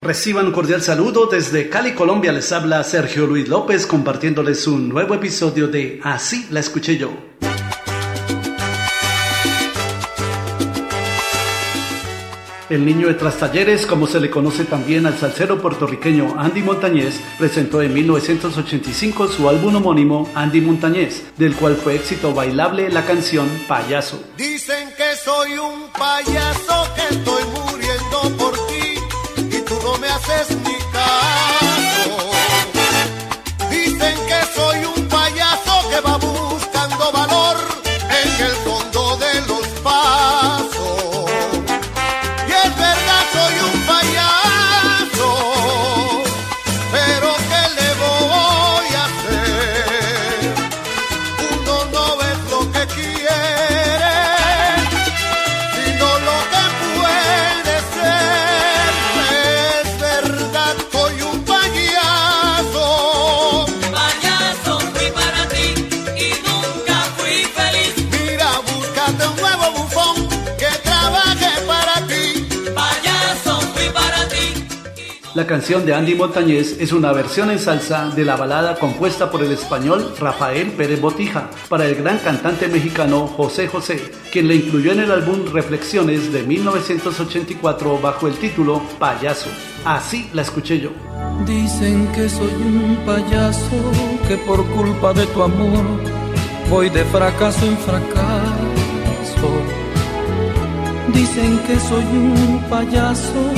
Reciban un cordial saludo desde Cali, Colombia. Les habla Sergio Luis López compartiéndoles un nuevo episodio de Así la escuché yo. El niño de Trastalleres, como se le conoce también al salsero puertorriqueño Andy Montañez, presentó en 1985 su álbum homónimo Andy Montañez, del cual fue éxito bailable la canción Payaso. Dicen que soy un payaso me haces ni caso. La canción de Andy Montañez es una versión en salsa de la balada compuesta por el español Rafael Pérez Botija para el gran cantante mexicano José José, quien la incluyó en el álbum Reflexiones de 1984 bajo el título Payaso. Así la escuché yo. Dicen que soy un payaso, que por culpa de tu amor voy de fracaso en fracaso. Dicen que soy un payaso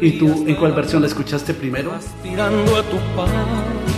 ¿Y tú en cuál versión la escuchaste primero? Tirando a tu paso.